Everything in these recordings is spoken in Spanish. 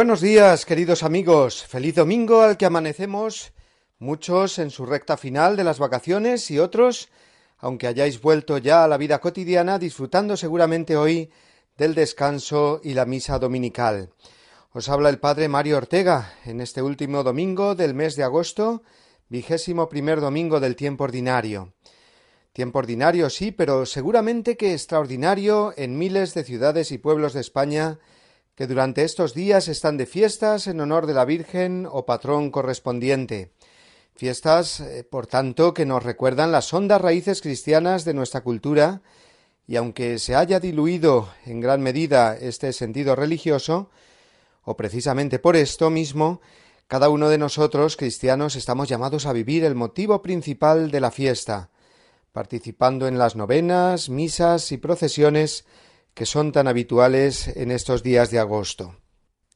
Buenos días, queridos amigos. Feliz domingo al que amanecemos, muchos en su recta final de las vacaciones y otros, aunque hayáis vuelto ya a la vida cotidiana, disfrutando seguramente hoy del descanso y la misa dominical. Os habla el Padre Mario Ortega en este último domingo del mes de agosto, vigésimo primer domingo del tiempo ordinario. Tiempo ordinario sí, pero seguramente que extraordinario en miles de ciudades y pueblos de España que durante estos días están de fiestas en honor de la Virgen o patrón correspondiente. Fiestas, eh, por tanto, que nos recuerdan las hondas raíces cristianas de nuestra cultura, y aunque se haya diluido en gran medida este sentido religioso, o precisamente por esto mismo, cada uno de nosotros, cristianos, estamos llamados a vivir el motivo principal de la fiesta, participando en las novenas, misas y procesiones que son tan habituales en estos días de agosto.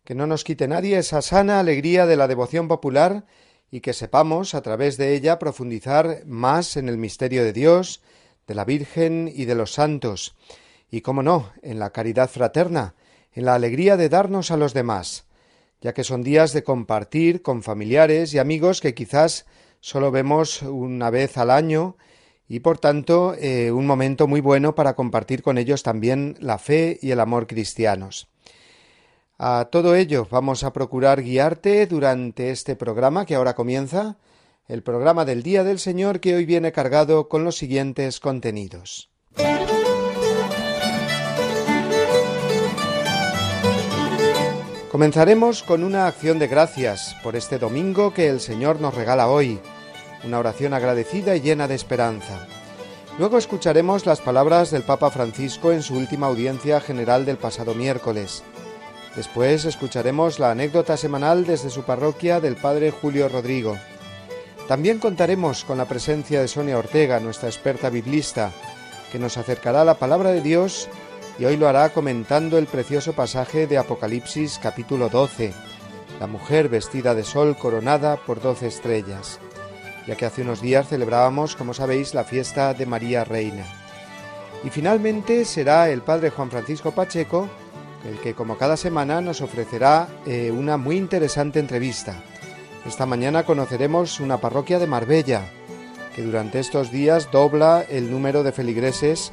Que no nos quite nadie esa sana alegría de la devoción popular y que sepamos a través de ella profundizar más en el misterio de Dios, de la Virgen y de los santos, y cómo no, en la caridad fraterna, en la alegría de darnos a los demás, ya que son días de compartir con familiares y amigos que quizás solo vemos una vez al año y por tanto eh, un momento muy bueno para compartir con ellos también la fe y el amor cristianos. A todo ello vamos a procurar guiarte durante este programa que ahora comienza, el programa del Día del Señor que hoy viene cargado con los siguientes contenidos. Comenzaremos con una acción de gracias por este domingo que el Señor nos regala hoy una oración agradecida y llena de esperanza. Luego escucharemos las palabras del Papa Francisco en su última audiencia general del pasado miércoles. Después escucharemos la anécdota semanal desde su parroquia del Padre Julio Rodrigo. También contaremos con la presencia de Sonia Ortega, nuestra experta biblista, que nos acercará a la palabra de Dios y hoy lo hará comentando el precioso pasaje de Apocalipsis capítulo 12, la mujer vestida de sol coronada por doce estrellas ya que hace unos días celebrábamos, como sabéis, la fiesta de María Reina. Y finalmente será el Padre Juan Francisco Pacheco el que, como cada semana, nos ofrecerá eh, una muy interesante entrevista. Esta mañana conoceremos una parroquia de Marbella, que durante estos días dobla el número de feligreses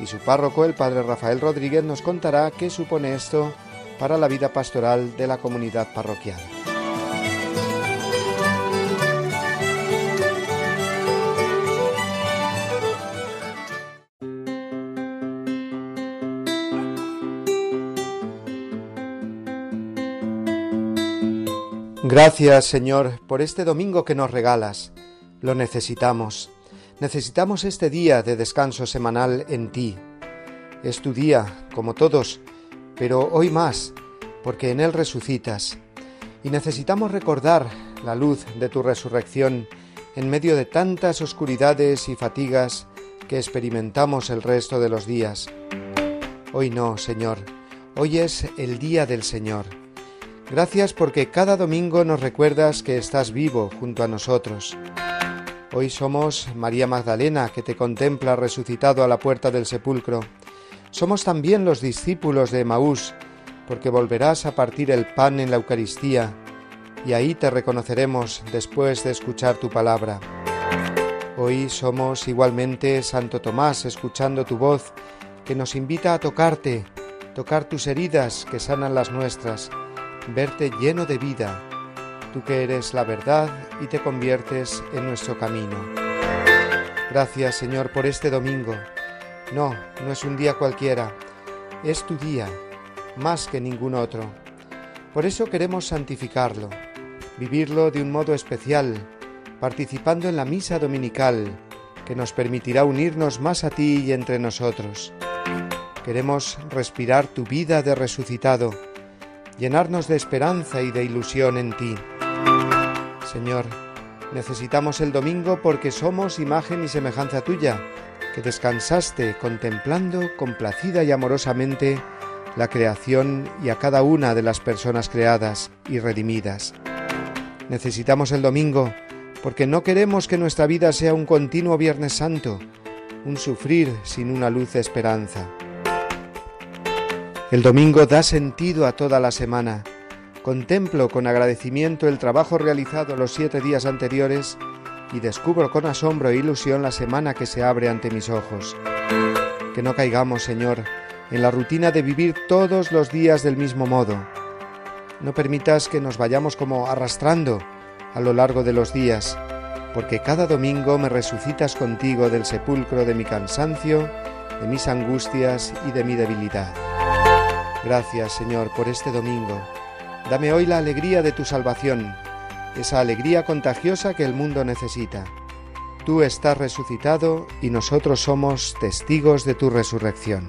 y su párroco, el Padre Rafael Rodríguez, nos contará qué supone esto para la vida pastoral de la comunidad parroquial. Gracias, Señor, por este domingo que nos regalas. Lo necesitamos. Necesitamos este día de descanso semanal en ti. Es tu día, como todos, pero hoy más, porque en él resucitas. Y necesitamos recordar la luz de tu resurrección en medio de tantas oscuridades y fatigas que experimentamos el resto de los días. Hoy no, Señor, hoy es el día del Señor Gracias porque cada domingo nos recuerdas que estás vivo junto a nosotros. Hoy somos María Magdalena, que te contempla resucitado a la puerta del sepulcro. Somos también los discípulos de Emaús, porque volverás a partir el pan en la Eucaristía, y ahí te reconoceremos después de escuchar tu palabra. Hoy somos igualmente Santo Tomás, escuchando tu voz, que nos invita a tocarte, tocar tus heridas que sanan las nuestras verte lleno de vida, tú que eres la verdad y te conviertes en nuestro camino. Gracias Señor por este domingo. No, no es un día cualquiera, es tu día, más que ningún otro. Por eso queremos santificarlo, vivirlo de un modo especial, participando en la misa dominical, que nos permitirá unirnos más a ti y entre nosotros. Queremos respirar tu vida de resucitado, llenarnos de esperanza y de ilusión en ti. Señor, necesitamos el domingo porque somos imagen y semejanza tuya, que descansaste contemplando complacida y amorosamente la creación y a cada una de las personas creadas y redimidas. Necesitamos el domingo porque no queremos que nuestra vida sea un continuo Viernes Santo, un sufrir sin una luz de esperanza. El domingo da sentido a toda la semana. Contemplo con agradecimiento el trabajo realizado los siete días anteriores y descubro con asombro e ilusión la semana que se abre ante mis ojos. Que no caigamos, Señor, en la rutina de vivir todos los días del mismo modo. No permitas que nos vayamos como arrastrando a lo largo de los días, porque cada domingo me resucitas contigo del sepulcro de mi cansancio, de mis angustias y de mi debilidad. Gracias, Señor, por este domingo. Dame hoy la alegría de tu salvación, esa alegría contagiosa que el mundo necesita. Tú estás resucitado y nosotros somos testigos de tu resurrección.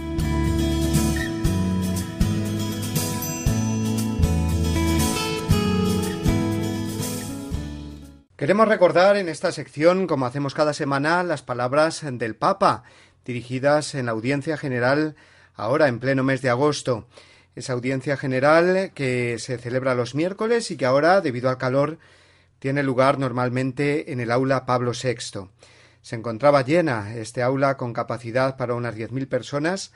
Queremos recordar en esta sección, como hacemos cada semana, las palabras del Papa, dirigidas en la audiencia general ahora en pleno mes de agosto. Esa audiencia general que se celebra los miércoles y que ahora, debido al calor, tiene lugar normalmente en el aula Pablo VI. Se encontraba llena este aula con capacidad para unas diez mil personas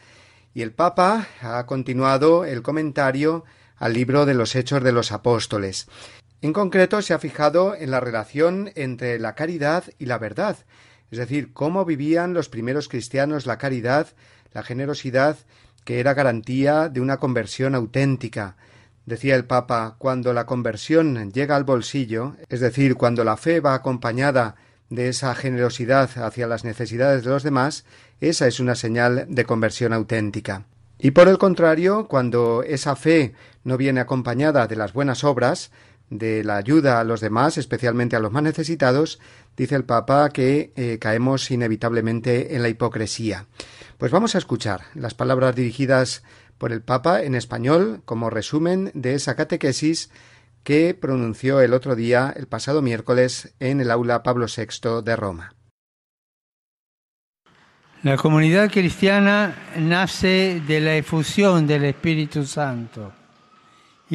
y el Papa ha continuado el comentario al libro de los Hechos de los Apóstoles. En concreto, se ha fijado en la relación entre la caridad y la verdad, es decir, cómo vivían los primeros cristianos la caridad, la generosidad, que era garantía de una conversión auténtica. Decía el Papa, cuando la conversión llega al bolsillo, es decir, cuando la fe va acompañada de esa generosidad hacia las necesidades de los demás, esa es una señal de conversión auténtica. Y por el contrario, cuando esa fe no viene acompañada de las buenas obras, de la ayuda a los demás, especialmente a los más necesitados, dice el Papa que eh, caemos inevitablemente en la hipocresía. Pues vamos a escuchar las palabras dirigidas por el Papa en español como resumen de esa catequesis que pronunció el otro día, el pasado miércoles, en el aula Pablo VI de Roma. La comunidad cristiana nace de la efusión del Espíritu Santo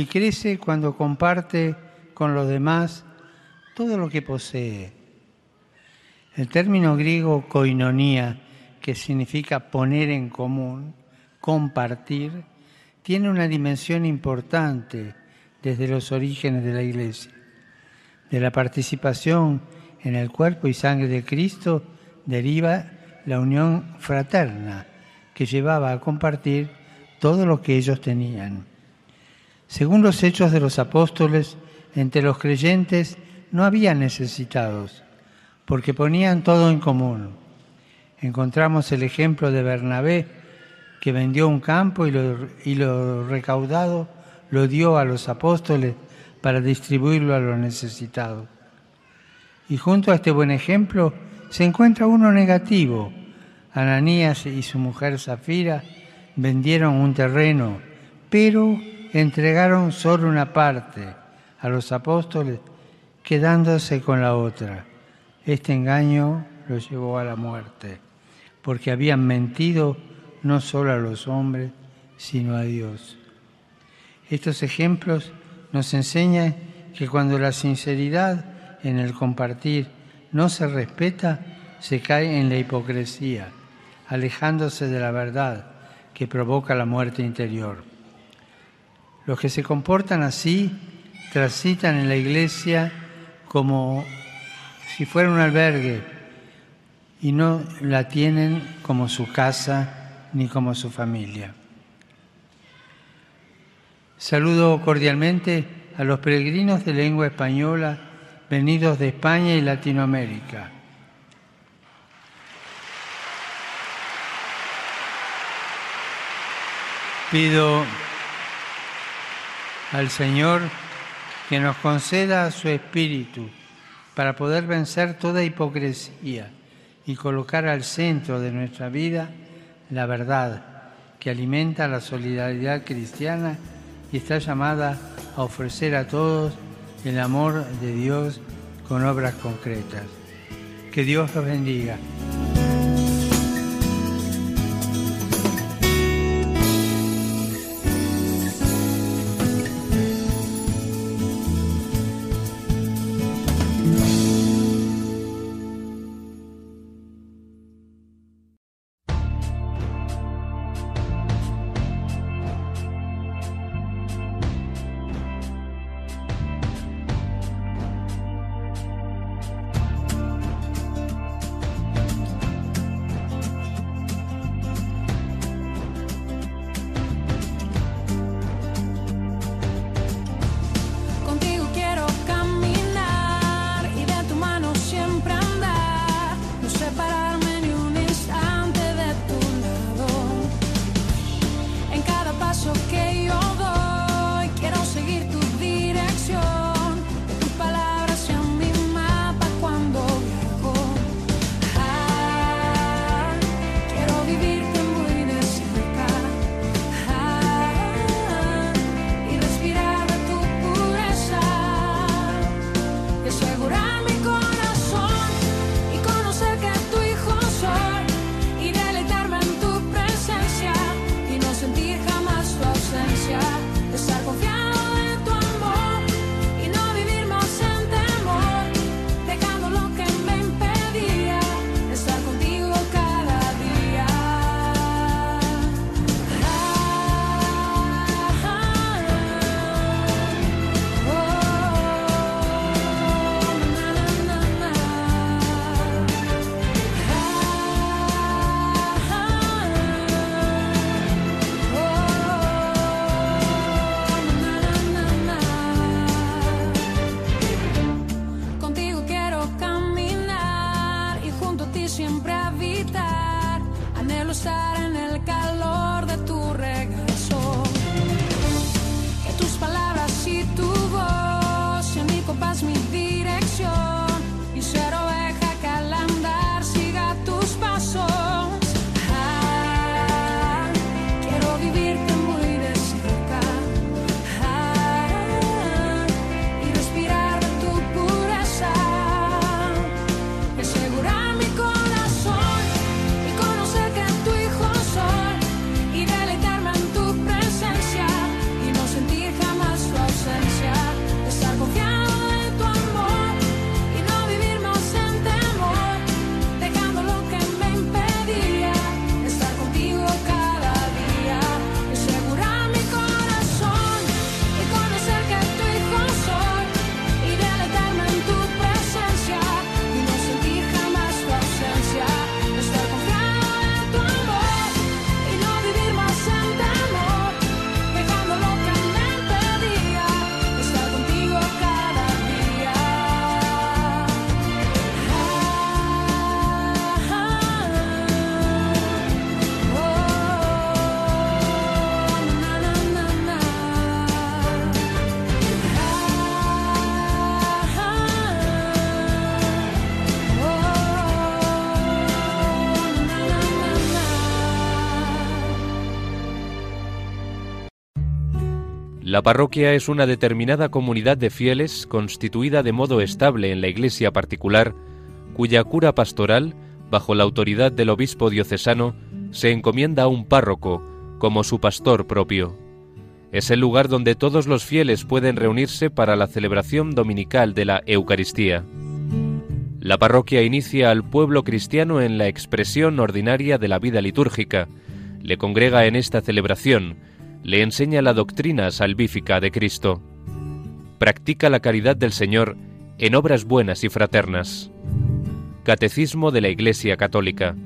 y crece cuando comparte con los demás todo lo que posee. El término griego koinonía, que significa poner en común, compartir, tiene una dimensión importante desde los orígenes de la Iglesia. De la participación en el cuerpo y sangre de Cristo deriva la unión fraterna que llevaba a compartir todo lo que ellos tenían. Según los hechos de los apóstoles, entre los creyentes no había necesitados, porque ponían todo en común. Encontramos el ejemplo de Bernabé, que vendió un campo y lo, recaudado lo dio a los apóstoles para distribuirlo a los necesitados. Y junto a este buen ejemplo se encuentra uno negativo. Ananías y su mujer Zafira vendieron un terreno, pero entregaron solo una parte a los apóstoles, quedándose con la otra. Este engaño los llevó a la muerte, porque habían mentido no solo a los hombres, sino a Dios. Estos ejemplos nos enseñan que cuando la sinceridad en el compartir no se respeta, se cae en la hipocresía, alejándose de la verdad que provoca la muerte interior. Los que se comportan así transitan en la iglesia como si fuera un albergue y no la tienen como su casa ni como su familia. Saludo cordialmente a los peregrinos de lengua española venidos de España y Latinoamérica. Pido al Señor que nos conceda su espíritu para poder vencer toda hipocresía y colocar al centro de nuestra vida la verdad que alimenta la solidaridad cristiana y está llamada a ofrecer a todos el amor de Dios con obras concretas. Que Dios los bendiga. siempre habitar, anhelo estar en La parroquia es una determinada comunidad de fieles constituida de modo estable en la iglesia particular, cuya cura pastoral, bajo la autoridad del obispo diocesano, se encomienda a un párroco como su pastor propio. Es el lugar donde todos los fieles pueden reunirse para la celebración dominical de la Eucaristía. La parroquia inicia al pueblo cristiano en la expresión ordinaria de la vida litúrgica, le congrega en esta celebración, le enseña la doctrina salvífica de Cristo, practica la caridad del Señor en obras buenas y fraternas. Catecismo de la Iglesia Católica,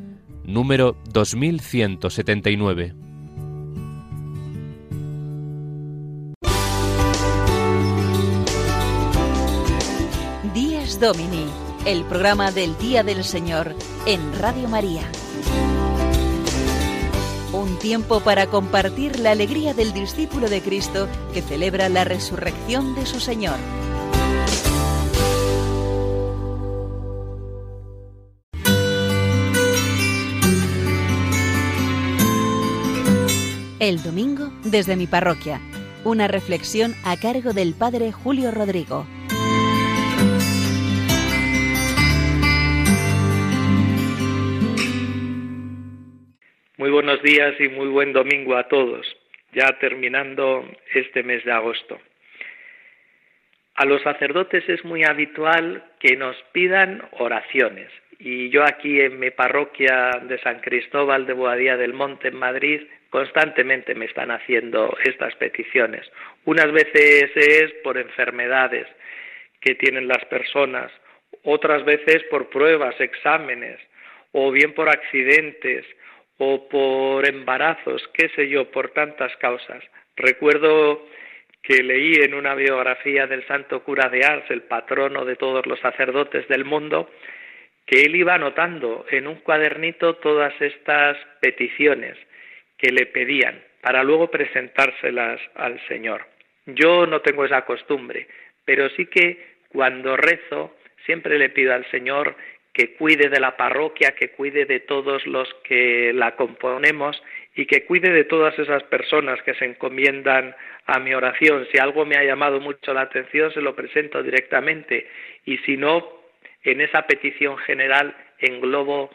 número 2179. Días Domini, el programa del Día del Señor en Radio María. Un tiempo para compartir la alegría del discípulo de Cristo que celebra la resurrección de su Señor. El domingo desde mi parroquia. Una reflexión a cargo del Padre Julio Rodrigo. Muy buenos días y muy buen domingo a todos, ya terminando este mes de agosto. A los sacerdotes es muy habitual que nos pidan oraciones y yo aquí en mi parroquia de San Cristóbal de Boadía del Monte en Madrid constantemente me están haciendo estas peticiones. Unas veces es por enfermedades que tienen las personas, otras veces por pruebas, exámenes, o bien por accidentes, o por embarazos, qué sé yo, por tantas causas. Recuerdo que leí en una biografía del santo cura de Ars, el patrono de todos los sacerdotes del mundo, que él iba anotando en un cuadernito todas estas peticiones que le pedían para luego presentárselas al Señor. Yo no tengo esa costumbre, pero sí que cuando rezo siempre le pido al Señor que cuide de la parroquia, que cuide de todos los que la componemos y que cuide de todas esas personas que se encomiendan a mi oración. Si algo me ha llamado mucho la atención, se lo presento directamente y si no, en esa petición general englobo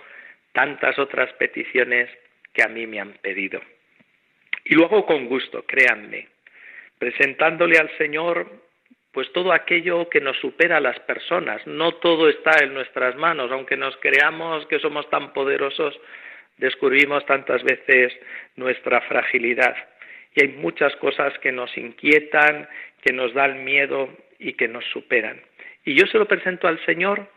tantas otras peticiones que a mí me han pedido. Y luego con gusto, créanme, presentándole al Señor pues todo aquello que nos supera a las personas. No todo está en nuestras manos, aunque nos creamos que somos tan poderosos, descubrimos tantas veces nuestra fragilidad. Y hay muchas cosas que nos inquietan, que nos dan miedo y que nos superan. Y yo se lo presento al Señor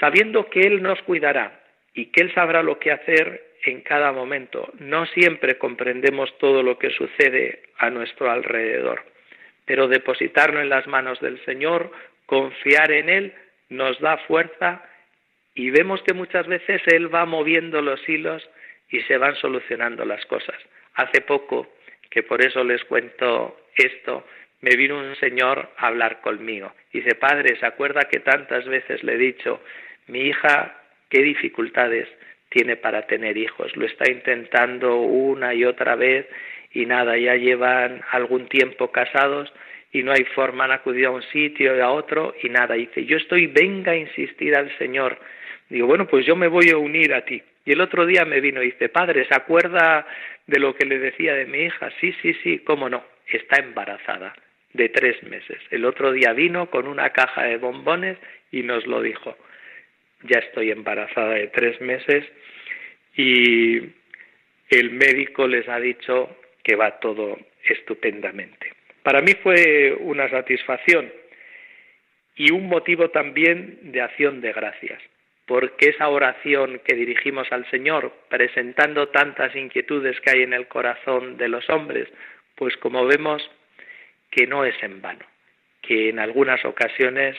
sabiendo que Él nos cuidará y que Él sabrá lo que hacer en cada momento. No siempre comprendemos todo lo que sucede a nuestro alrededor, pero depositarlo en las manos del Señor, confiar en Él, nos da fuerza y vemos que muchas veces Él va moviendo los hilos y se van solucionando las cosas. Hace poco, que por eso les cuento esto, me vino un señor a hablar conmigo. Dice, padre, ¿se acuerda que tantas veces le he dicho, mi hija, qué dificultades tiene para tener hijos? Lo está intentando una y otra vez y nada, ya llevan algún tiempo casados y no hay forma, han acudido a un sitio y a otro y nada. Dice, yo estoy, venga a insistir al Señor. Digo, bueno, pues yo me voy a unir a ti. Y el otro día me vino y dice, padre, ¿se acuerda de lo que le decía de mi hija? Sí, sí, sí, cómo no, está embarazada de tres meses. El otro día vino con una caja de bombones y nos lo dijo. Ya estoy embarazada de tres meses y el médico les ha dicho que va todo estupendamente. Para mí fue una satisfacción y un motivo también de acción de gracias, porque esa oración que dirigimos al Señor, presentando tantas inquietudes que hay en el corazón de los hombres, pues como vemos, que no es en vano, que en algunas ocasiones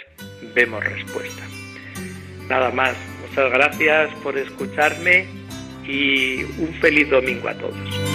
vemos respuesta. Nada más, muchas gracias por escucharme y un feliz domingo a todos.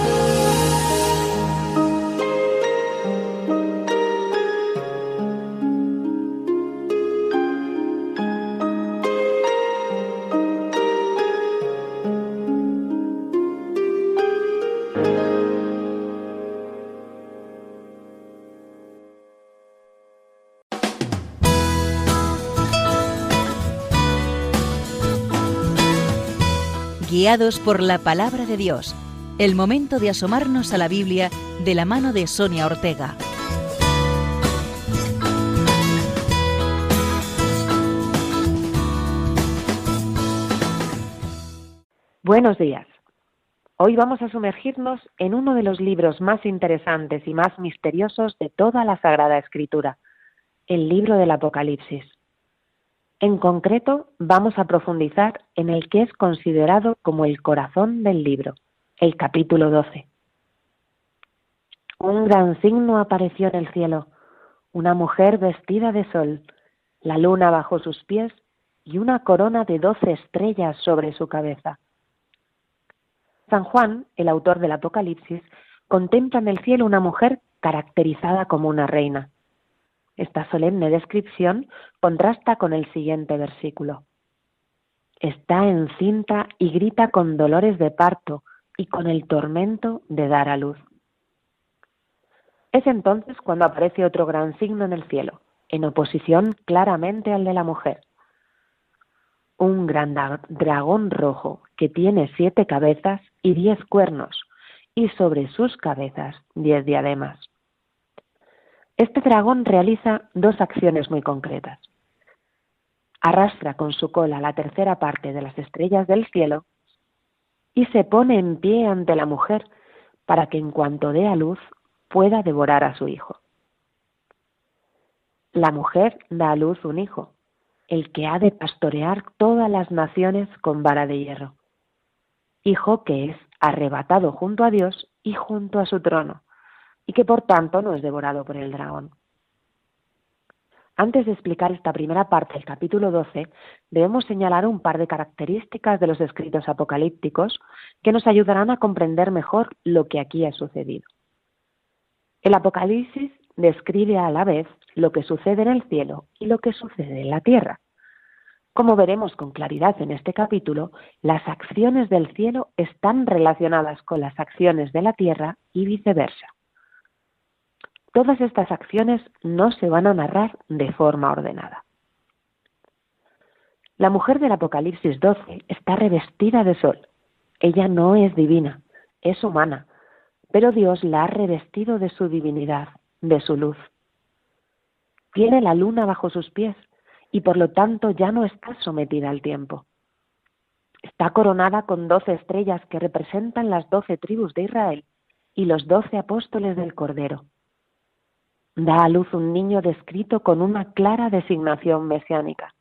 Por la palabra de Dios. El momento de asomarnos a la Biblia de la mano de Sonia Ortega. Buenos días. Hoy vamos a sumergirnos en uno de los libros más interesantes y más misteriosos de toda la Sagrada Escritura, el libro del Apocalipsis. En concreto, vamos a profundizar en el que es considerado como el corazón del libro, el capítulo 12. Un gran signo apareció en el cielo, una mujer vestida de sol, la luna bajo sus pies y una corona de doce estrellas sobre su cabeza. San Juan, el autor del Apocalipsis, contempla en el cielo una mujer caracterizada como una reina. Esta solemne descripción contrasta con el siguiente versículo. Está encinta y grita con dolores de parto y con el tormento de dar a luz. Es entonces cuando aparece otro gran signo en el cielo, en oposición claramente al de la mujer. Un gran dragón rojo que tiene siete cabezas y diez cuernos, y sobre sus cabezas diez diademas. Este dragón realiza dos acciones muy concretas. Arrastra con su cola la tercera parte de las estrellas del cielo y se pone en pie ante la mujer para que en cuanto dé a luz pueda devorar a su hijo. La mujer da a luz un hijo, el que ha de pastorear todas las naciones con vara de hierro, hijo que es arrebatado junto a Dios y junto a su trono, y que por tanto no es devorado por el dragón. Antes de explicar esta primera parte del capítulo 12, debemos señalar un par de características de los escritos apocalípticos que nos ayudarán a comprender mejor lo que aquí ha sucedido. El Apocalipsis describe a la vez lo que sucede en el cielo y lo que sucede en la tierra. Como veremos con claridad en este capítulo, las acciones del cielo están relacionadas con las acciones de la tierra y viceversa. Todas estas acciones no se van a narrar de forma ordenada. La mujer del Apocalipsis 12 está revestida de sol. Ella no es divina, es humana, pero Dios la ha revestido de su divinidad, de su luz. Tiene la luna bajo sus pies y por lo tanto ya no está sometida al tiempo. Está coronada con doce estrellas que representan las doce tribus de Israel y los doce apóstoles del Cordero da a luz un niño descrito con una clara designación mesiánica.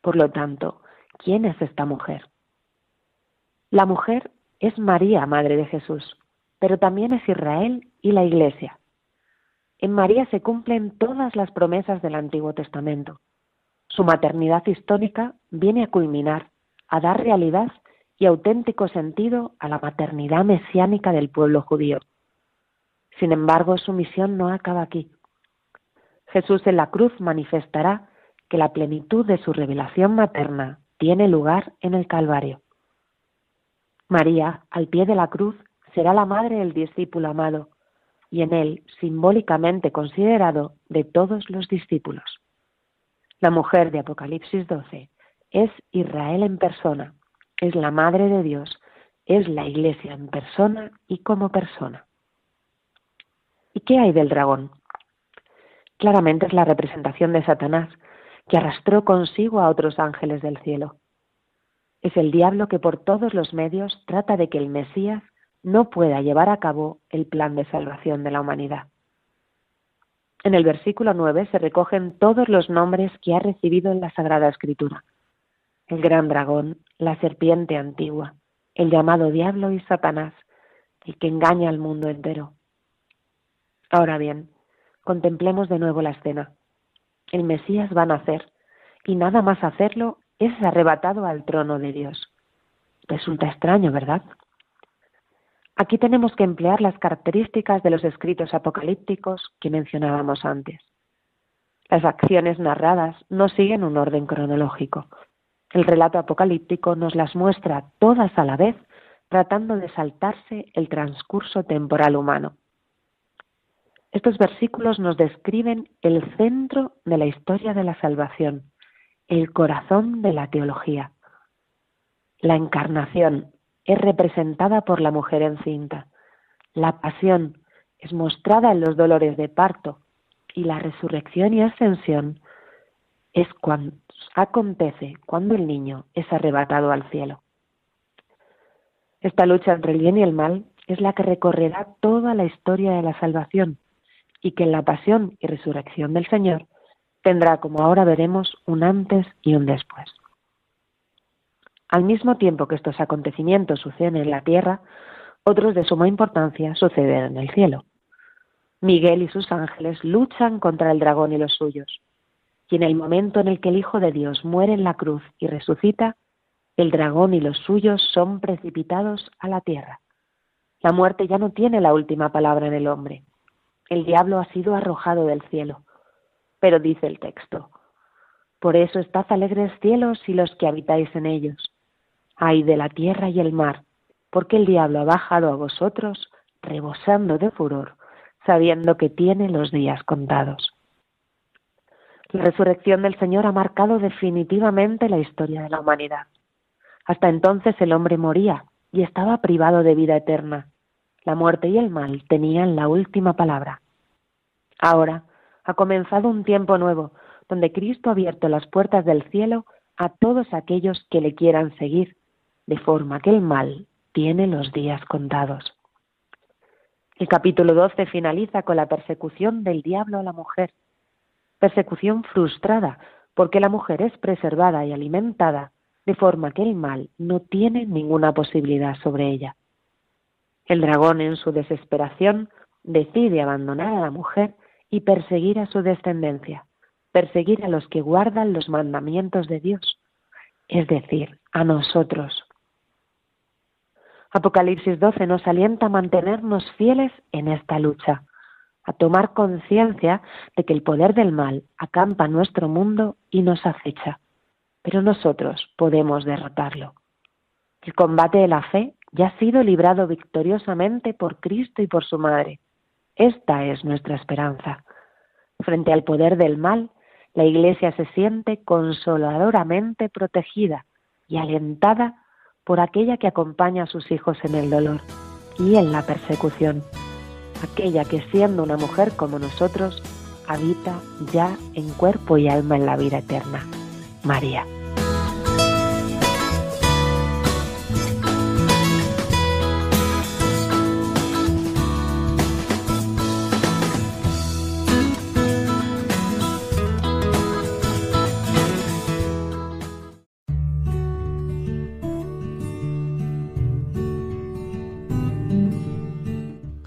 Por lo tanto, ¿quién es esta mujer? La mujer es María, Madre de Jesús, pero también es Israel y la Iglesia. En María se cumplen todas las promesas del Antiguo Testamento. Su maternidad histórica viene a culminar, a dar realidad y auténtico sentido a la maternidad mesiánica del pueblo judío. Sin embargo, su misión no acaba aquí. Jesús en la cruz manifestará que la plenitud de su revelación materna tiene lugar en el Calvario. María, al pie de la cruz, será la madre del discípulo amado y en él simbólicamente considerado de todos los discípulos. La mujer de Apocalipsis 12 es Israel en persona, es la madre de Dios, es la iglesia en persona y como persona. ¿Y qué hay del dragón? Claramente es la representación de Satanás, que arrastró consigo a otros ángeles del cielo. Es el diablo que por todos los medios trata de que el Mesías no pueda llevar a cabo el plan de salvación de la humanidad. En el versículo 9 se recogen todos los nombres que ha recibido en la Sagrada Escritura. El gran dragón, la serpiente antigua, el llamado diablo y Satanás, el que engaña al mundo entero. Ahora bien, contemplemos de nuevo la escena. El Mesías va a nacer y nada más hacerlo es arrebatado al trono de Dios. Resulta extraño, ¿verdad? Aquí tenemos que emplear las características de los escritos apocalípticos que mencionábamos antes. Las acciones narradas no siguen un orden cronológico. El relato apocalíptico nos las muestra todas a la vez, tratando de saltarse el transcurso temporal humano. Estos versículos nos describen el centro de la historia de la salvación, el corazón de la teología. La encarnación, es representada por la mujer encinta. La pasión es mostrada en los dolores de parto y la resurrección y ascensión es cuando acontece cuando el niño es arrebatado al cielo. Esta lucha entre el bien y el mal es la que recorrerá toda la historia de la salvación y que en la pasión y resurrección del Señor tendrá, como ahora veremos, un antes y un después. Al mismo tiempo que estos acontecimientos suceden en la tierra, otros de suma importancia suceden en el cielo. Miguel y sus ángeles luchan contra el dragón y los suyos. Y en el momento en el que el Hijo de Dios muere en la cruz y resucita, el dragón y los suyos son precipitados a la tierra. La muerte ya no tiene la última palabra en el hombre. El diablo ha sido arrojado del cielo. Pero dice el texto, por eso estad alegres cielos y los que habitáis en ellos ay de la tierra y el mar, porque el diablo ha bajado a vosotros rebosando de furor, sabiendo que tiene los días contados. La resurrección del Señor ha marcado definitivamente la historia de la humanidad. Hasta entonces el hombre moría y estaba privado de vida eterna. La muerte y el mal tenían la última palabra. Ahora ha comenzado un tiempo nuevo, donde Cristo ha abierto las puertas del cielo a todos aquellos que le quieran seguir de forma que el mal tiene los días contados. El capítulo 12 finaliza con la persecución del diablo a la mujer, persecución frustrada porque la mujer es preservada y alimentada de forma que el mal no tiene ninguna posibilidad sobre ella. El dragón en su desesperación decide abandonar a la mujer y perseguir a su descendencia, perseguir a los que guardan los mandamientos de Dios, es decir, a nosotros, Apocalipsis 12 nos alienta a mantenernos fieles en esta lucha, a tomar conciencia de que el poder del mal acampa nuestro mundo y nos acecha, pero nosotros podemos derrotarlo. El combate de la fe ya ha sido librado victoriosamente por Cristo y por su Madre. Esta es nuestra esperanza. Frente al poder del mal, la Iglesia se siente consoladoramente protegida y alentada por aquella que acompaña a sus hijos en el dolor y en la persecución, aquella que siendo una mujer como nosotros, habita ya en cuerpo y alma en la vida eterna, María.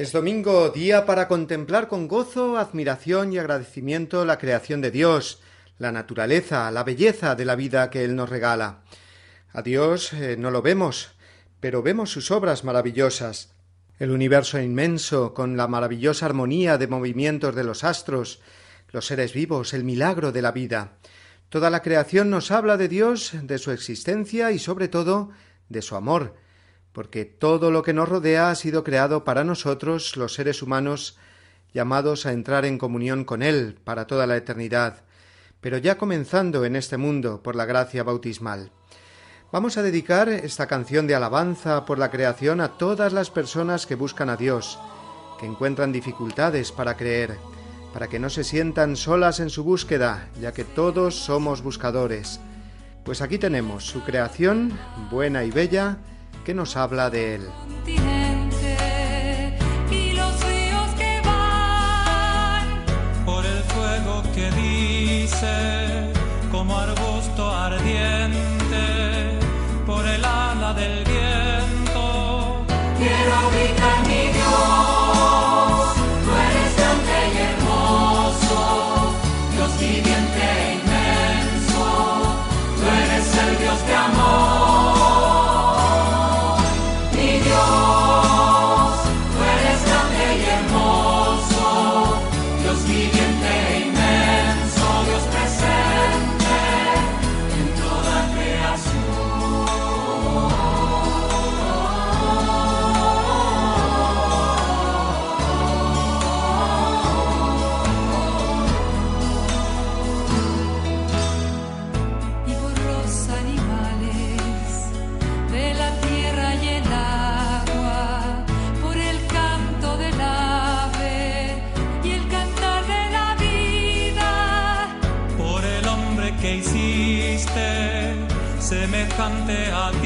Es domingo, día para contemplar con gozo, admiración y agradecimiento la creación de Dios, la naturaleza, la belleza de la vida que Él nos regala. A Dios eh, no lo vemos, pero vemos sus obras maravillosas, el universo inmenso, con la maravillosa armonía de movimientos de los astros, los seres vivos, el milagro de la vida. Toda la creación nos habla de Dios, de su existencia y sobre todo de su amor, porque todo lo que nos rodea ha sido creado para nosotros, los seres humanos, llamados a entrar en comunión con Él para toda la eternidad, pero ya comenzando en este mundo por la gracia bautismal. Vamos a dedicar esta canción de alabanza por la creación a todas las personas que buscan a Dios, que encuentran dificultades para creer, para que no se sientan solas en su búsqueda, ya que todos somos buscadores. Pues aquí tenemos su creación, buena y bella, que nos habla de él. Que dice como arbusto ardiente por el ala del viento. Quiero gritar mi Dios, a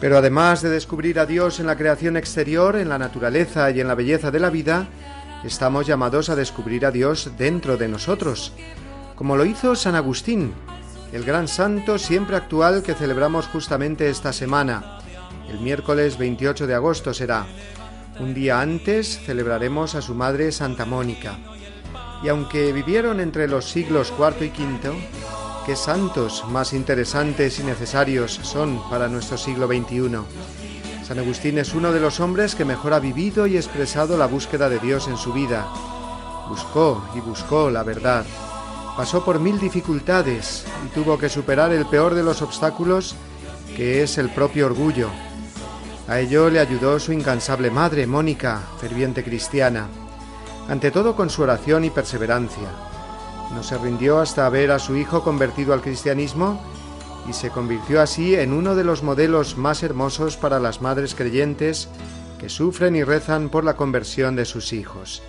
Pero además de descubrir a Dios en la creación exterior, en la naturaleza y en la belleza de la vida, estamos llamados a descubrir a Dios dentro de nosotros, como lo hizo San Agustín, el gran santo siempre actual que celebramos justamente esta semana. El miércoles 28 de agosto será. Un día antes celebraremos a su madre Santa Mónica. Y aunque vivieron entre los siglos IV y V, qué santos más interesantes y necesarios son para nuestro siglo XXI. San Agustín es uno de los hombres que mejor ha vivido y expresado la búsqueda de Dios en su vida. Buscó y buscó la verdad. Pasó por mil dificultades y tuvo que superar el peor de los obstáculos, que es el propio orgullo. A ello le ayudó su incansable madre, Mónica, ferviente cristiana, ante todo con su oración y perseverancia. No se rindió hasta ver a su hijo convertido al cristianismo y se convirtió así en uno de los modelos más hermosos para las madres creyentes que sufren y rezan por la conversión de sus hijos.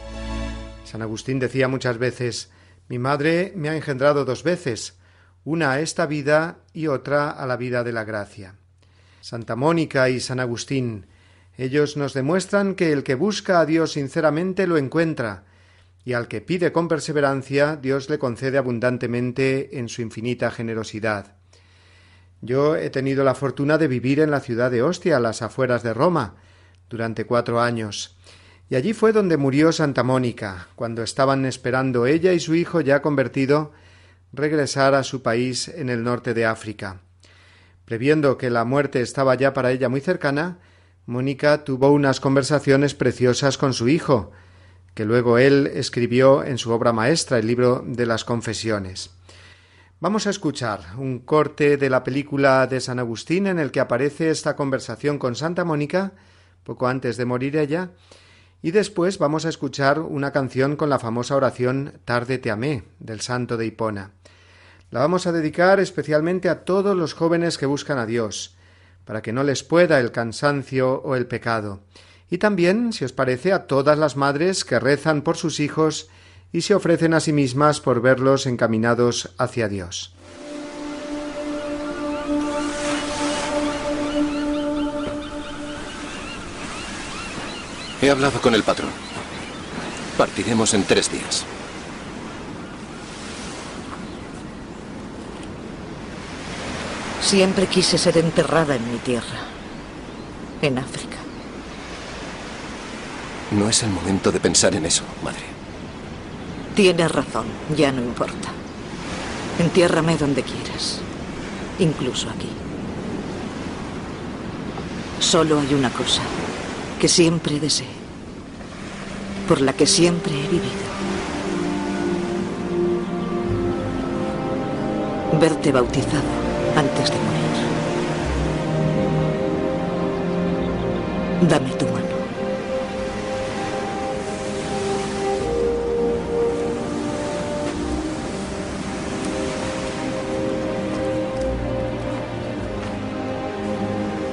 San Agustín decía muchas veces, mi madre me ha engendrado dos veces, una a esta vida y otra a la vida de la gracia. Santa Mónica y San Agustín, ellos nos demuestran que el que busca a Dios sinceramente lo encuentra, y al que pide con perseverancia, Dios le concede abundantemente en su infinita generosidad. Yo he tenido la fortuna de vivir en la ciudad de Ostia, a las afueras de Roma, durante cuatro años, y allí fue donde murió Santa Mónica, cuando estaban esperando ella y su hijo ya convertido regresar a su país en el norte de África. Previendo que la muerte estaba ya para ella muy cercana, Mónica tuvo unas conversaciones preciosas con su hijo, que luego él escribió en su obra maestra, el libro de las confesiones. Vamos a escuchar un corte de la película de San Agustín en el que aparece esta conversación con Santa Mónica, poco antes de morir ella, y después vamos a escuchar una canción con la famosa oración Tarde te amé, del santo de Hipona. La vamos a dedicar especialmente a todos los jóvenes que buscan a Dios, para que no les pueda el cansancio o el pecado, y también, si os parece, a todas las madres que rezan por sus hijos y se ofrecen a sí mismas por verlos encaminados hacia Dios. He hablado con el patrón. Partiremos en tres días. Siempre quise ser enterrada en mi tierra, en África. No es el momento de pensar en eso, madre. Tienes razón, ya no importa. Entiérrame donde quieras, incluso aquí. Solo hay una cosa que siempre deseé, por la que siempre he vivido. Verte bautizado antes de morir. Dame tu mano.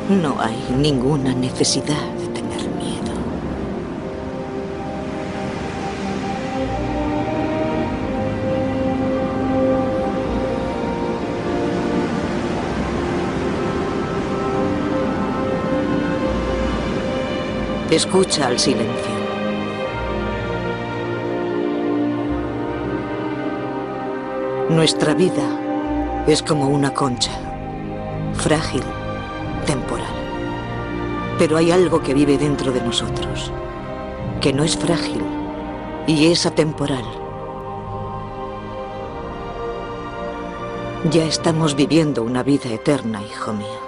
No hay ninguna necesidad de tener miedo. Escucha al silencio. Nuestra vida es como una concha, frágil. Pero hay algo que vive dentro de nosotros, que no es frágil y es atemporal. Ya estamos viviendo una vida eterna, hijo mío.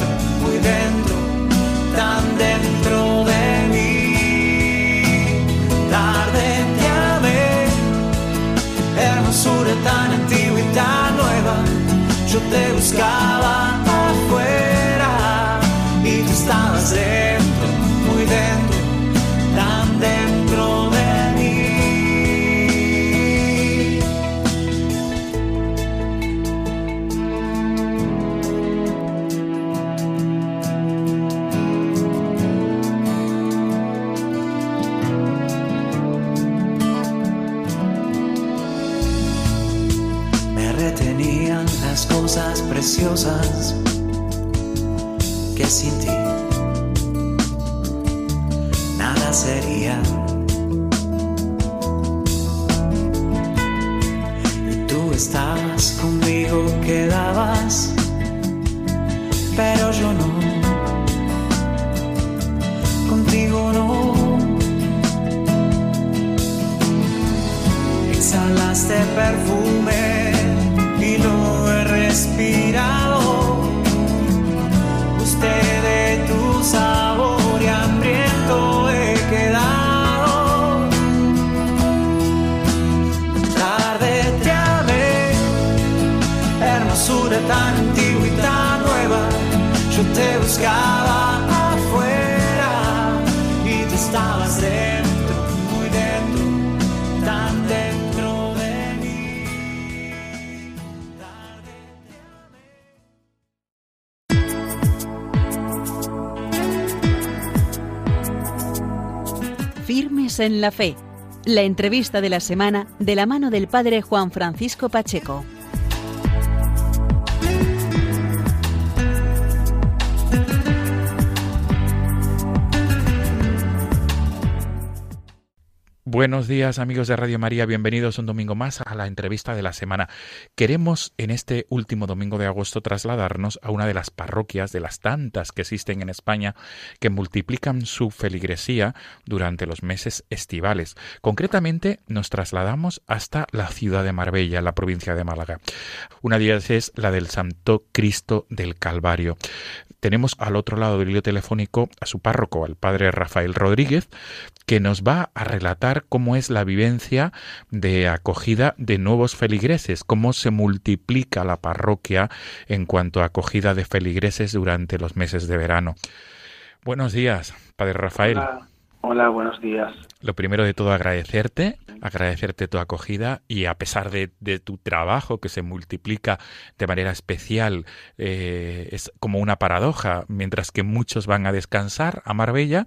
Yo te buscaba afuera y tú estabas dentro, cosas preciosas que sin ti nada sería. Y tú estabas conmigo, quedabas, pero yo no. Buscaba afuera y tú estabas dentro, muy dentro, tan dentro de mí. Firmes en la fe. La entrevista de la semana de la mano del padre Juan Francisco Pacheco. Buenos días amigos de Radio María, bienvenidos un domingo más a la entrevista de la semana. Queremos en este último domingo de agosto trasladarnos a una de las parroquias de las tantas que existen en España que multiplican su feligresía durante los meses estivales. Concretamente nos trasladamos hasta la ciudad de Marbella, la provincia de Málaga. Una de ellas es la del Santo Cristo del Calvario. Tenemos al otro lado del hilo telefónico a su párroco, al padre Rafael Rodríguez, que nos va a relatar cómo es la vivencia de acogida de nuevos feligreses, cómo se multiplica la parroquia en cuanto a acogida de feligreses durante los meses de verano. Buenos días, Padre Rafael. Hola buenos días. Lo primero de todo agradecerte, agradecerte tu acogida y a pesar de, de tu trabajo que se multiplica de manera especial, eh, es como una paradoja, mientras que muchos van a descansar a Marbella,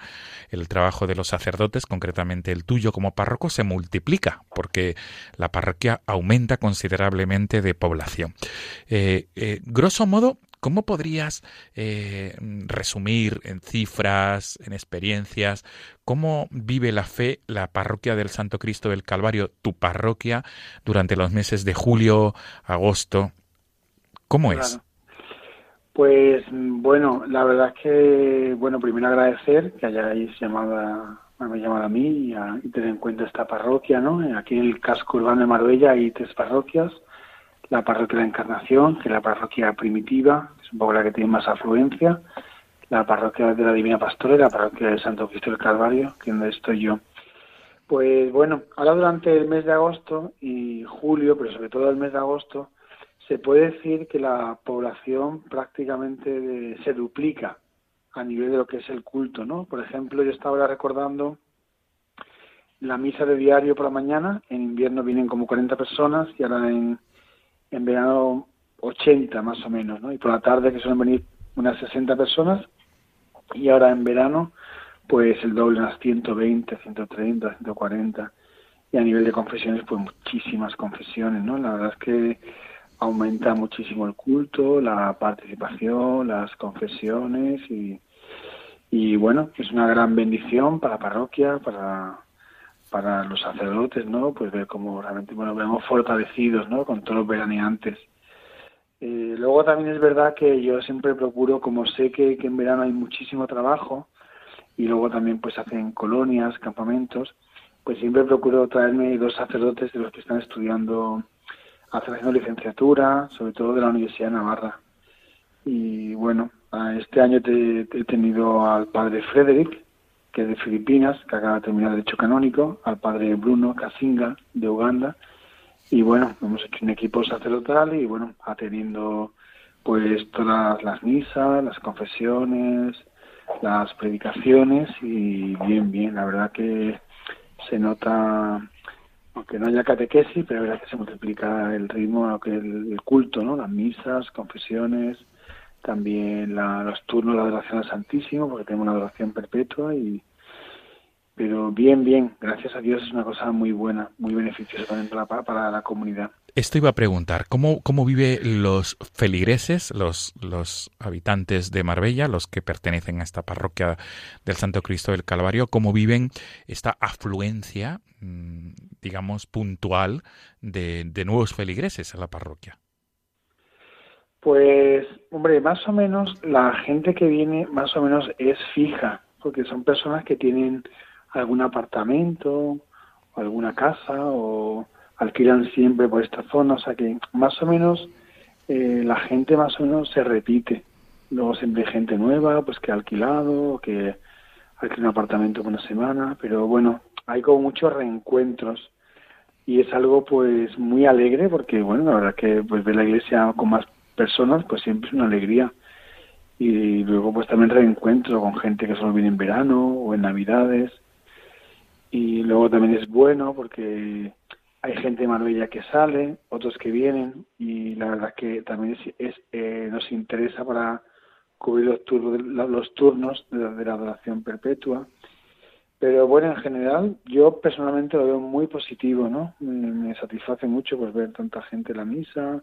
el trabajo de los sacerdotes, concretamente el tuyo como párroco, se multiplica porque la parroquia aumenta considerablemente de población. Eh, eh, grosso modo, ¿Cómo podrías eh, resumir en cifras, en experiencias, cómo vive la fe la parroquia del Santo Cristo del Calvario, tu parroquia, durante los meses de julio, agosto? ¿Cómo es? Pues bueno, la verdad es que, bueno, primero agradecer que hayáis llamado a, me llamado a mí y, a, tener en cuenta esta parroquia, ¿no? Aquí en el casco urbano de Marbella hay tres parroquias la parroquia de la Encarnación, que es la parroquia primitiva, que es un poco la que tiene más afluencia, la parroquia de la Divina Pastora y la parroquia de Santo Cristo del Calvario, que es donde estoy yo. Pues bueno, ahora durante el mes de agosto y julio, pero sobre todo el mes de agosto, se puede decir que la población prácticamente se duplica a nivel de lo que es el culto, ¿no? Por ejemplo, yo estaba recordando la misa de diario por la mañana, en invierno vienen como 40 personas y ahora en, en verano 80 más o menos, ¿no? Y por la tarde que suelen venir unas 60 personas y ahora en verano pues el doble, unas 120, 130, 140 y a nivel de confesiones pues muchísimas confesiones, ¿no? La verdad es que aumenta muchísimo el culto, la participación, las confesiones y, y bueno, es una gran bendición para la parroquia, para para los sacerdotes, ¿no? Pues ver cómo realmente, bueno, vemos fortalecidos, ¿no? Con todos los veraneantes. Eh, luego también es verdad que yo siempre procuro, como sé que, que en verano hay muchísimo trabajo y luego también pues hacen colonias, campamentos, pues siempre procuro traerme dos sacerdotes de los que están estudiando, haciendo licenciatura, sobre todo de la Universidad de Navarra. Y bueno, este año te, he tenido al padre Frederick, que es de Filipinas, que acaba de terminar Derecho Canónico, al padre Bruno Kazinga, de Uganda, y bueno, hemos hecho un equipo sacerdotal y bueno, atendiendo pues todas las misas, las confesiones, las predicaciones y bien, bien, la verdad que se nota, aunque no haya catequesis, pero la verdad que se multiplica el ritmo, lo el, culto, ¿no? Las misas, confesiones, también la, los turnos de adoración al Santísimo, porque tenemos una adoración perpetua y pero bien, bien, gracias a Dios es una cosa muy buena, muy beneficiosa también para, para la comunidad. Esto iba a preguntar, ¿cómo, cómo vive los feligreses, los, los habitantes de Marbella, los que pertenecen a esta parroquia del Santo Cristo del Calvario, cómo viven esta afluencia, mm, digamos, puntual de, de nuevos feligreses a la parroquia? Pues, hombre, más o menos la gente que viene más o menos es fija, porque son personas que tienen algún apartamento, o alguna casa, o alquilan siempre por esta zona, o sea que más o menos eh, la gente más o menos se repite. Luego siempre hay gente nueva, pues que ha alquilado, que alquila un apartamento por una semana, pero bueno, hay como muchos reencuentros y es algo pues muy alegre porque bueno, la verdad que pues ver la iglesia con más personas, pues siempre es una alegría. Y luego pues también reencuentro con gente que solo viene en verano o en navidades y luego también es bueno porque hay gente de Marbella que sale, otros que vienen y la verdad que también es, eh, nos interesa para cubrir los turnos, los turnos de, de la adoración perpetua pero bueno, en general, yo personalmente lo veo muy positivo, ¿no? Me, satisface mucho pues ver tanta gente en la misa,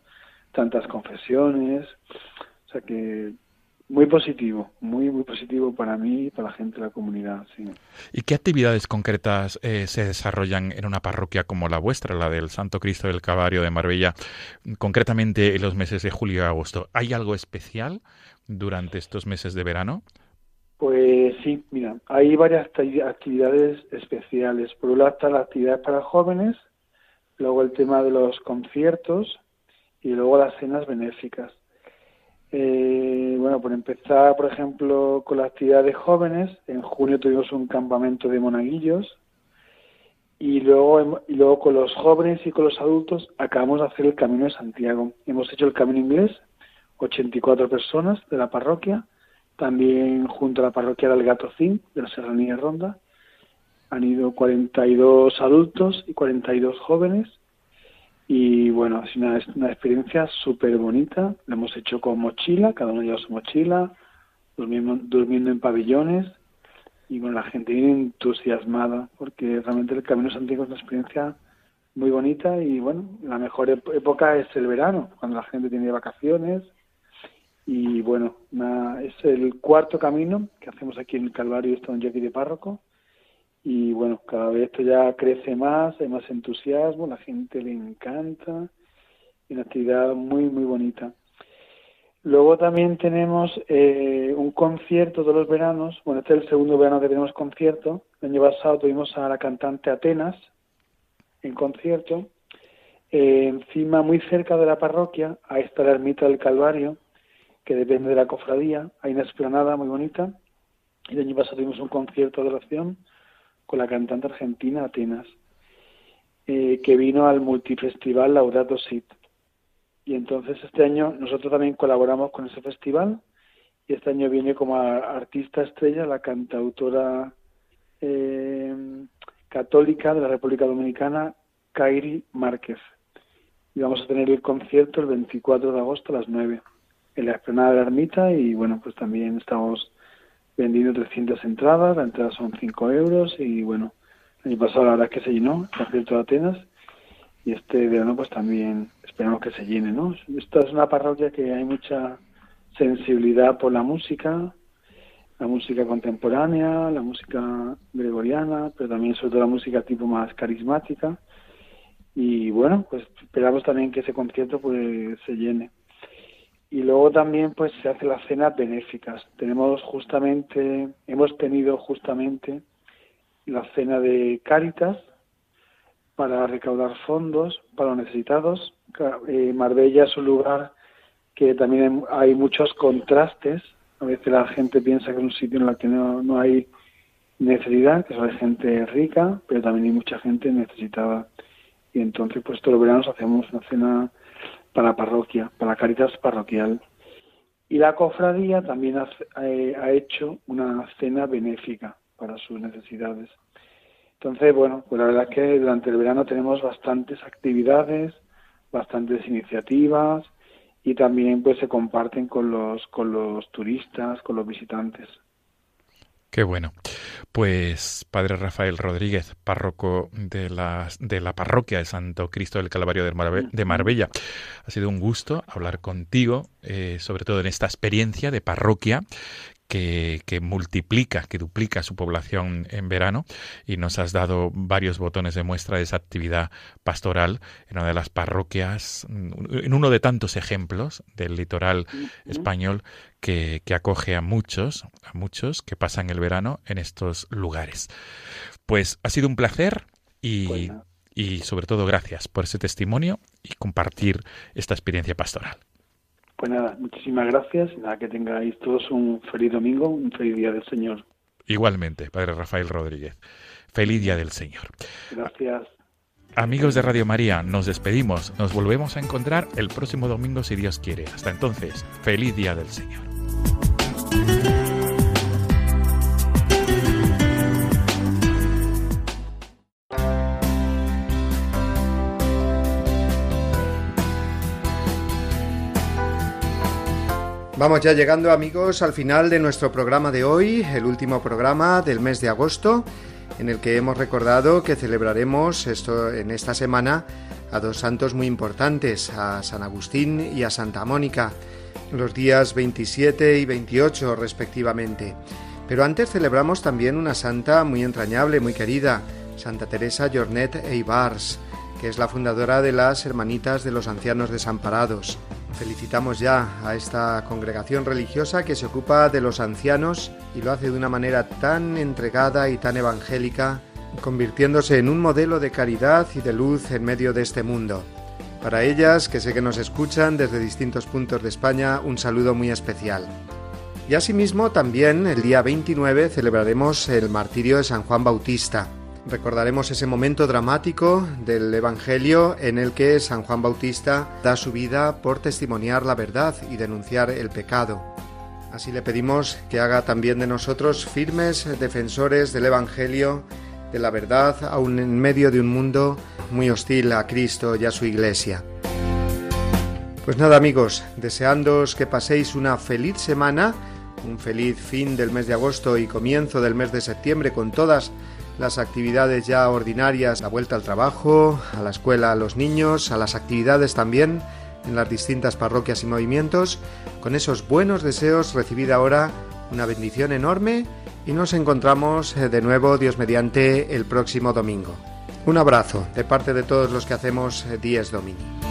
tantas confesiones, o sea que muy positivo, muy muy positivo para mí y para la gente de la comunidad, sí. ¿Y qué actividades concretas eh, se desarrollan en una parroquia como la vuestra, la del Santo Cristo del Calvario de Marbella, concretamente en los meses de julio y agosto? ¿Hay algo especial durante estos meses de verano? Pues sí, mira, hay varias actividades especiales. Por un lado está la actividad para jóvenes, luego el tema de los conciertos y luego las cenas benéficas. Eh, bueno, por empezar, por ejemplo, con la actividad de jóvenes, en junio tuvimos un campamento de monaguillos y luego, y luego con los jóvenes y con los adultos acabamos de hacer el Camino de Santiago. Hemos hecho el Camino Inglés, 84 personas de la parroquia, también junto a la parroquia del Gatocín, de la Serranía Ronda, han ido 42 adultos y 42 jóvenes. Y bueno, es una, una experiencia súper bonita. Lo hemos hecho con mochila, cada uno lleva su mochila, durmiendo, durmiendo en pabellones. Y bueno, la gente viene entusiasmada, porque realmente el Camino Santiago es una experiencia muy bonita. Y bueno, la mejor época es el verano, cuando la gente tiene vacaciones y bueno, es el cuarto camino que hacemos aquí en el Calvario de Don Jackie de Párroco. Y bueno, cada vez esto ya crece más, hay más entusiasmo, la gente le encanta. Y una actividad muy, muy bonita. Luego también tenemos eh, un concierto todos los veranos. Bueno, este es el segundo verano que tenemos concierto. El año pasado tuvimos a la cantante Atenas en concierto. Eh, encima, muy cerca de la parroquia, ahí está la ermita del Calvario, que depende de la cofradía. Hay una explanada muy bonita. El año pasado tuvimos un concierto de oración con la cantante argentina Atenas, eh, que vino al multifestival Laudato Si. Y entonces este año nosotros también colaboramos con ese festival y este año viene como artista estrella la cantautora eh, católica de la República Dominicana, Kairi Márquez. Y vamos a tener el concierto el 24 de agosto a las 9 en la explanada de la ermita y bueno, pues también estamos vendiendo 300 entradas, la entrada son 5 euros y bueno, el año pasado la verdad es que se llenó el concierto de Atenas y este verano pues también esperamos que se llene, ¿no? Esta es una parroquia que hay mucha sensibilidad por la música, la música contemporánea, la música gregoriana, pero también sobre todo la música tipo más carismática y bueno, pues esperamos también que ese concierto pues se llene y luego también pues se hace las cenas benéficas. Tenemos justamente, hemos tenido justamente la cena de Cáritas para recaudar fondos para los necesitados. Eh, Marbella es un lugar que también hay muchos contrastes. A veces la gente piensa que es un sitio en el que no, no hay necesidad, que solo hay gente rica, pero también hay mucha gente necesitada. Y entonces, pues todos los veranos hacemos una cena para la parroquia, para la Caritas parroquial. Y la cofradía también eh, ha, hecho una cena benéfica para sus necesidades. Entonces, bueno, pues la verdad es que durante el verano tenemos bastantes actividades, bastantes iniciativas y también pues se comparten con los con los turistas, con los visitantes. Qué bueno. Pues Padre Rafael Rodríguez, párroco de la, de la parroquia de Santo Cristo del Calvario de, Marbella, ha sido un gusto hablar contigo, eh, sobre todo en esta experiencia de parroquia que, multiplica, que duplica su población en verano y nos has dado varios botones de muestra de esa actividad pastoral en una de las parroquias, en uno de tantos ejemplos del litoral español que, acoge a muchos, a muchos que pasan el verano en estos lugares. Pues ha sido un placer y, y sobre todo gracias por ese testimonio y compartir esta experiencia pastoral. Pues nada, muchísimas gracias. Nada, que tengáis todos un feliz domingo, un feliz día del Señor. Igualmente, Padre Rafael Rodríguez. Feliz día del Señor. Gracias. Amigos de Radio María, nos despedimos. Nos volvemos a encontrar el próximo domingo si Dios quiere. Hasta entonces, feliz día del Señor. Vamos ya llegando amigos al final de nuestro programa de hoy, el último programa del mes de agosto, en el que hemos recordado que celebraremos esto en esta semana a dos santos muy importantes, a San Agustín y a Santa Mónica, los días 27 y 28 respectivamente. Pero antes celebramos también una santa muy entrañable, muy querida, Santa Teresa Jornet Eibars, que es la fundadora de las Hermanitas de los Ancianos Desamparados. Felicitamos ya a esta congregación religiosa que se ocupa de los ancianos y lo hace de una manera tan entregada y tan evangélica, convirtiéndose en un modelo de caridad y de luz en medio de este mundo. Para ellas, que sé que nos escuchan desde distintos puntos de España, un saludo muy especial. Y asimismo, también el día 29 celebraremos el martirio de San Juan Bautista. Recordaremos ese momento dramático del Evangelio en el que San Juan Bautista da su vida por testimoniar la verdad y denunciar el pecado. Así le pedimos que haga también de nosotros firmes defensores del Evangelio, de la verdad, aun en medio de un mundo muy hostil a Cristo y a su Iglesia. Pues nada amigos, deseándoos que paséis una feliz semana, un feliz fin del mes de agosto y comienzo del mes de septiembre con todas las actividades ya ordinarias, la vuelta al trabajo, a la escuela a los niños, a las actividades también en las distintas parroquias y movimientos. Con esos buenos deseos recibid ahora una bendición enorme y nos encontramos eh, de nuevo, Dios mediante, el próximo domingo. Un abrazo de parte de todos los que hacemos eh, Dies Domini.